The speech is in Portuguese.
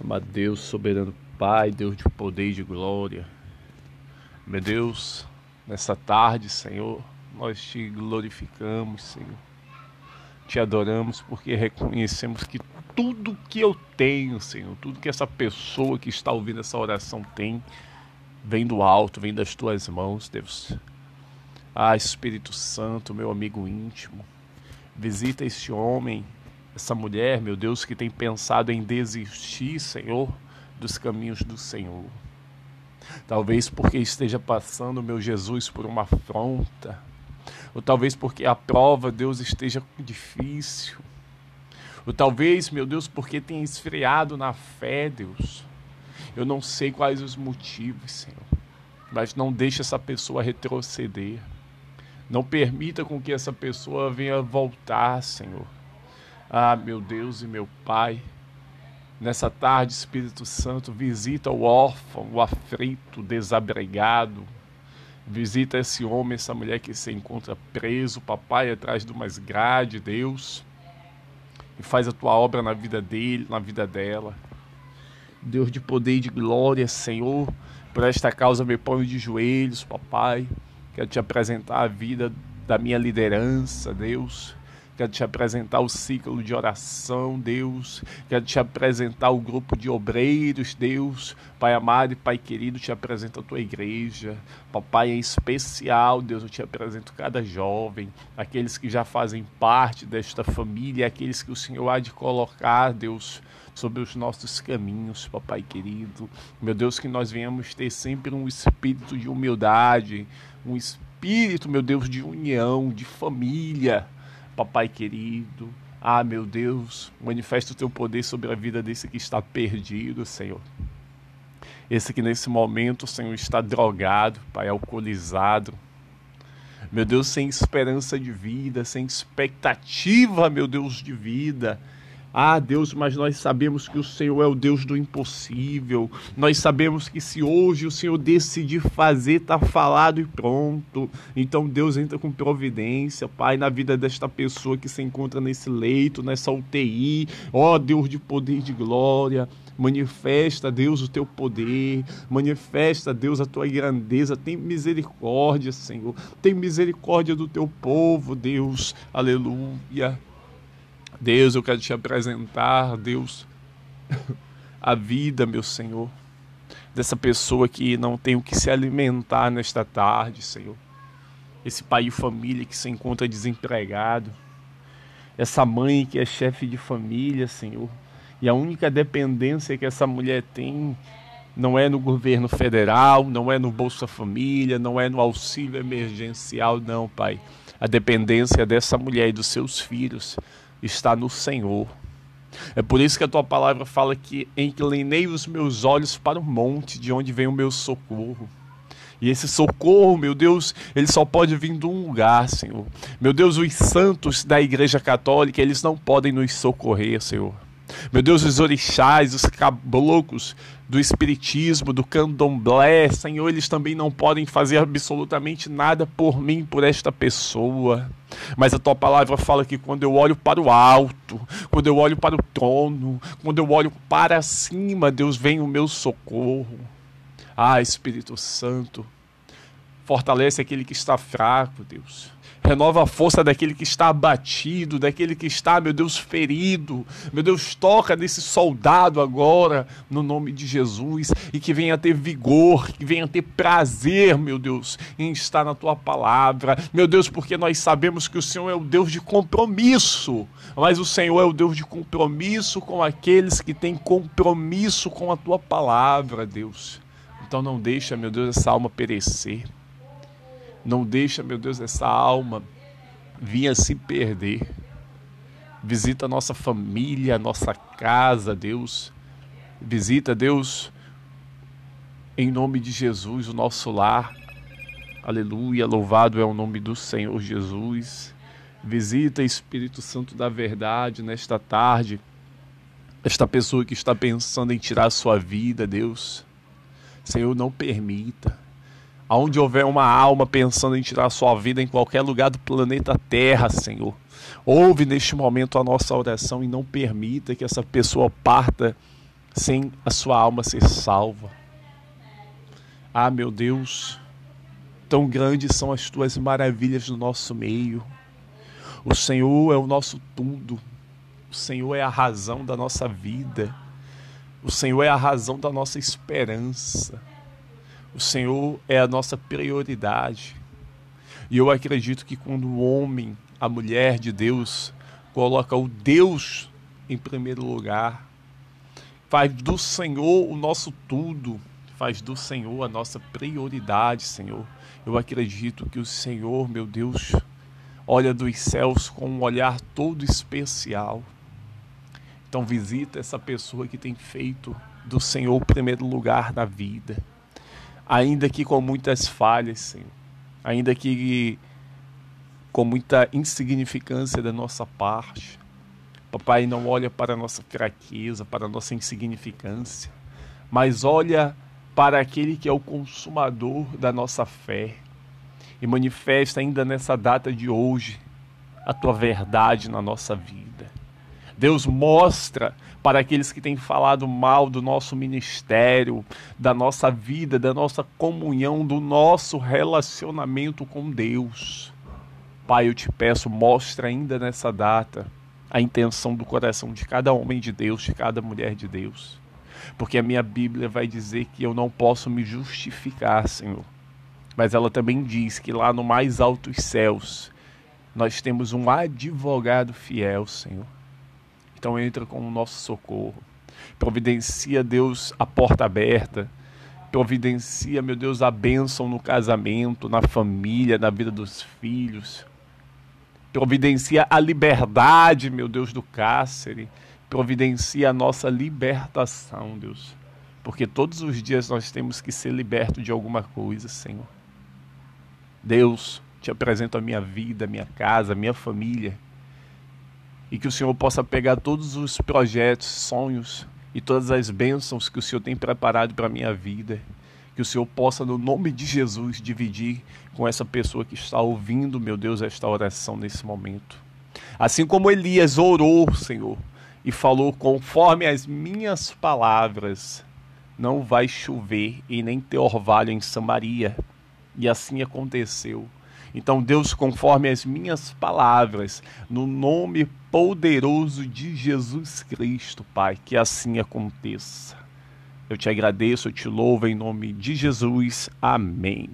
Amado Deus, soberano Pai, Deus de poder e de glória. Meu Deus, nessa tarde, Senhor, nós te glorificamos, Senhor. Te adoramos porque reconhecemos que tudo que eu tenho, Senhor, tudo que essa pessoa que está ouvindo essa oração tem, vem do alto, vem das tuas mãos, Deus. Ah, Espírito Santo, meu amigo íntimo, visita este homem, essa mulher, meu Deus, que tem pensado em desistir, Senhor, dos caminhos do Senhor. Talvez porque esteja passando, meu Jesus, por uma afronta, ou talvez porque a prova, Deus, esteja difícil, ou talvez, meu Deus, porque tenha esfriado na fé, Deus. Eu não sei quais os motivos, Senhor, mas não deixe essa pessoa retroceder. Não permita com que essa pessoa venha voltar, Senhor. Ah, meu Deus e meu Pai, nessa tarde, Espírito Santo, visita o órfão, o aflito, o desabrigado. Visita esse homem, essa mulher que se encontra preso, papai, atrás de umas grades, Deus. E faz a tua obra na vida dele, na vida dela. Deus de poder e de glória, Senhor, por esta causa me ponho de joelhos, papai. Quero te apresentar a vida da minha liderança, Deus. Quero te apresentar o ciclo de oração, Deus. Quero te apresentar o grupo de obreiros, Deus. Pai amado e Pai querido, te apresento a tua igreja. Papai, em especial, Deus, eu te apresento cada jovem, aqueles que já fazem parte desta família, aqueles que o Senhor há de colocar, Deus, sobre os nossos caminhos, papai querido. Meu Deus, que nós venhamos ter sempre um espírito de humildade, um espírito, meu Deus, de união, de família, papai querido. Ah, meu Deus, manifesta o teu poder sobre a vida desse que está perdido, Senhor. Esse que nesse momento, Senhor, está drogado, Pai, alcoolizado. Meu Deus, sem esperança de vida, sem expectativa, meu Deus, de vida. Ah, Deus, mas nós sabemos que o Senhor é o Deus do impossível. Nós sabemos que se hoje o Senhor decidir fazer, está falado e pronto. Então Deus entra com providência, Pai, na vida desta pessoa que se encontra nesse leito, nessa UTI. Ó oh, Deus de poder e de glória. Manifesta, Deus, o teu poder. Manifesta, Deus, a tua grandeza. Tem misericórdia, Senhor. Tem misericórdia do teu povo, Deus. Aleluia. Deus, eu quero te apresentar, Deus, a vida, meu Senhor, dessa pessoa que não tem o que se alimentar nesta tarde, Senhor. Esse pai e família que se encontra desempregado. Essa mãe que é chefe de família, Senhor. E a única dependência que essa mulher tem não é no governo federal, não é no Bolsa Família, não é no auxílio emergencial, não, Pai. A dependência dessa mulher e dos seus filhos está no Senhor. É por isso que a tua palavra fala que inclinei os meus olhos para o monte, de onde vem o meu socorro. E esse socorro, meu Deus, ele só pode vir de um lugar, Senhor. Meu Deus, os santos da Igreja Católica, eles não podem nos socorrer, Senhor. Meu Deus, os orixás, os caboclos do espiritismo, do candomblé, Senhor, eles também não podem fazer absolutamente nada por mim, por esta pessoa. Mas a tua palavra fala que quando eu olho para o alto, quando eu olho para o trono, quando eu olho para cima, Deus vem o meu socorro. Ah, Espírito Santo, fortalece aquele que está fraco, Deus. Renova a força daquele que está abatido, daquele que está, meu Deus, ferido. Meu Deus, toca nesse soldado agora, no nome de Jesus, e que venha ter vigor, que venha ter prazer, meu Deus, em estar na tua palavra. Meu Deus, porque nós sabemos que o Senhor é o Deus de compromisso, mas o Senhor é o Deus de compromisso com aqueles que têm compromisso com a tua palavra, Deus. Então não deixa, meu Deus, essa alma perecer. Não deixa, meu Deus, essa alma vir a se perder. Visita a nossa família, a nossa casa, Deus. Visita, Deus, em nome de Jesus, o nosso lar. Aleluia, louvado é o nome do Senhor Jesus. Visita, Espírito Santo da verdade, nesta tarde. Esta pessoa que está pensando em tirar a sua vida, Deus. Senhor, não permita aonde houver uma alma pensando em tirar sua vida em qualquer lugar do planeta Terra, Senhor. Ouve neste momento a nossa oração e não permita que essa pessoa parta sem a sua alma ser salva. Ah, meu Deus, tão grandes são as tuas maravilhas no nosso meio. O Senhor é o nosso tudo. O Senhor é a razão da nossa vida. O Senhor é a razão da nossa esperança. O Senhor é a nossa prioridade. E eu acredito que quando o homem, a mulher de Deus, coloca o Deus em primeiro lugar, faz do Senhor o nosso tudo, faz do Senhor a nossa prioridade, Senhor. Eu acredito que o Senhor, meu Deus, olha dos céus com um olhar todo especial. Então visita essa pessoa que tem feito do Senhor o primeiro lugar na vida. Ainda que com muitas falhas, Senhor. Ainda que com muita insignificância da nossa parte. Papai não olha para a nossa fraqueza, para a nossa insignificância, mas olha para aquele que é o consumador da nossa fé e manifesta ainda nessa data de hoje a tua verdade na nossa vida. Deus mostra para aqueles que têm falado mal do nosso ministério, da nossa vida, da nossa comunhão, do nosso relacionamento com Deus. Pai, eu te peço, mostra ainda nessa data a intenção do coração de cada homem de Deus, de cada mulher de Deus. Porque a minha Bíblia vai dizer que eu não posso me justificar, Senhor. Mas ela também diz que lá no mais altos céus nós temos um advogado fiel, Senhor. Então entra com o nosso socorro. Providencia, Deus, a porta aberta. Providencia, meu Deus, a bênção no casamento, na família, na vida dos filhos Providencia a liberdade, meu Deus, do cárcere. Providencia a nossa libertação, Deus. Porque todos os dias nós temos que ser libertos de alguma coisa, Senhor. Deus, te apresento a minha vida, a minha casa, a minha família. E que o Senhor possa pegar todos os projetos, sonhos e todas as bênçãos que o Senhor tem preparado para a minha vida que o Senhor possa, no nome de Jesus, dividir com essa pessoa que está ouvindo, meu Deus, esta oração nesse momento. Assim como Elias orou, Senhor, e falou: conforme as minhas palavras, não vai chover e nem ter orvalho em Samaria. E assim aconteceu. Então, Deus, conforme as minhas palavras, no nome poderoso de Jesus Cristo, Pai, que assim aconteça. Eu te agradeço, eu te louvo em nome de Jesus. Amém.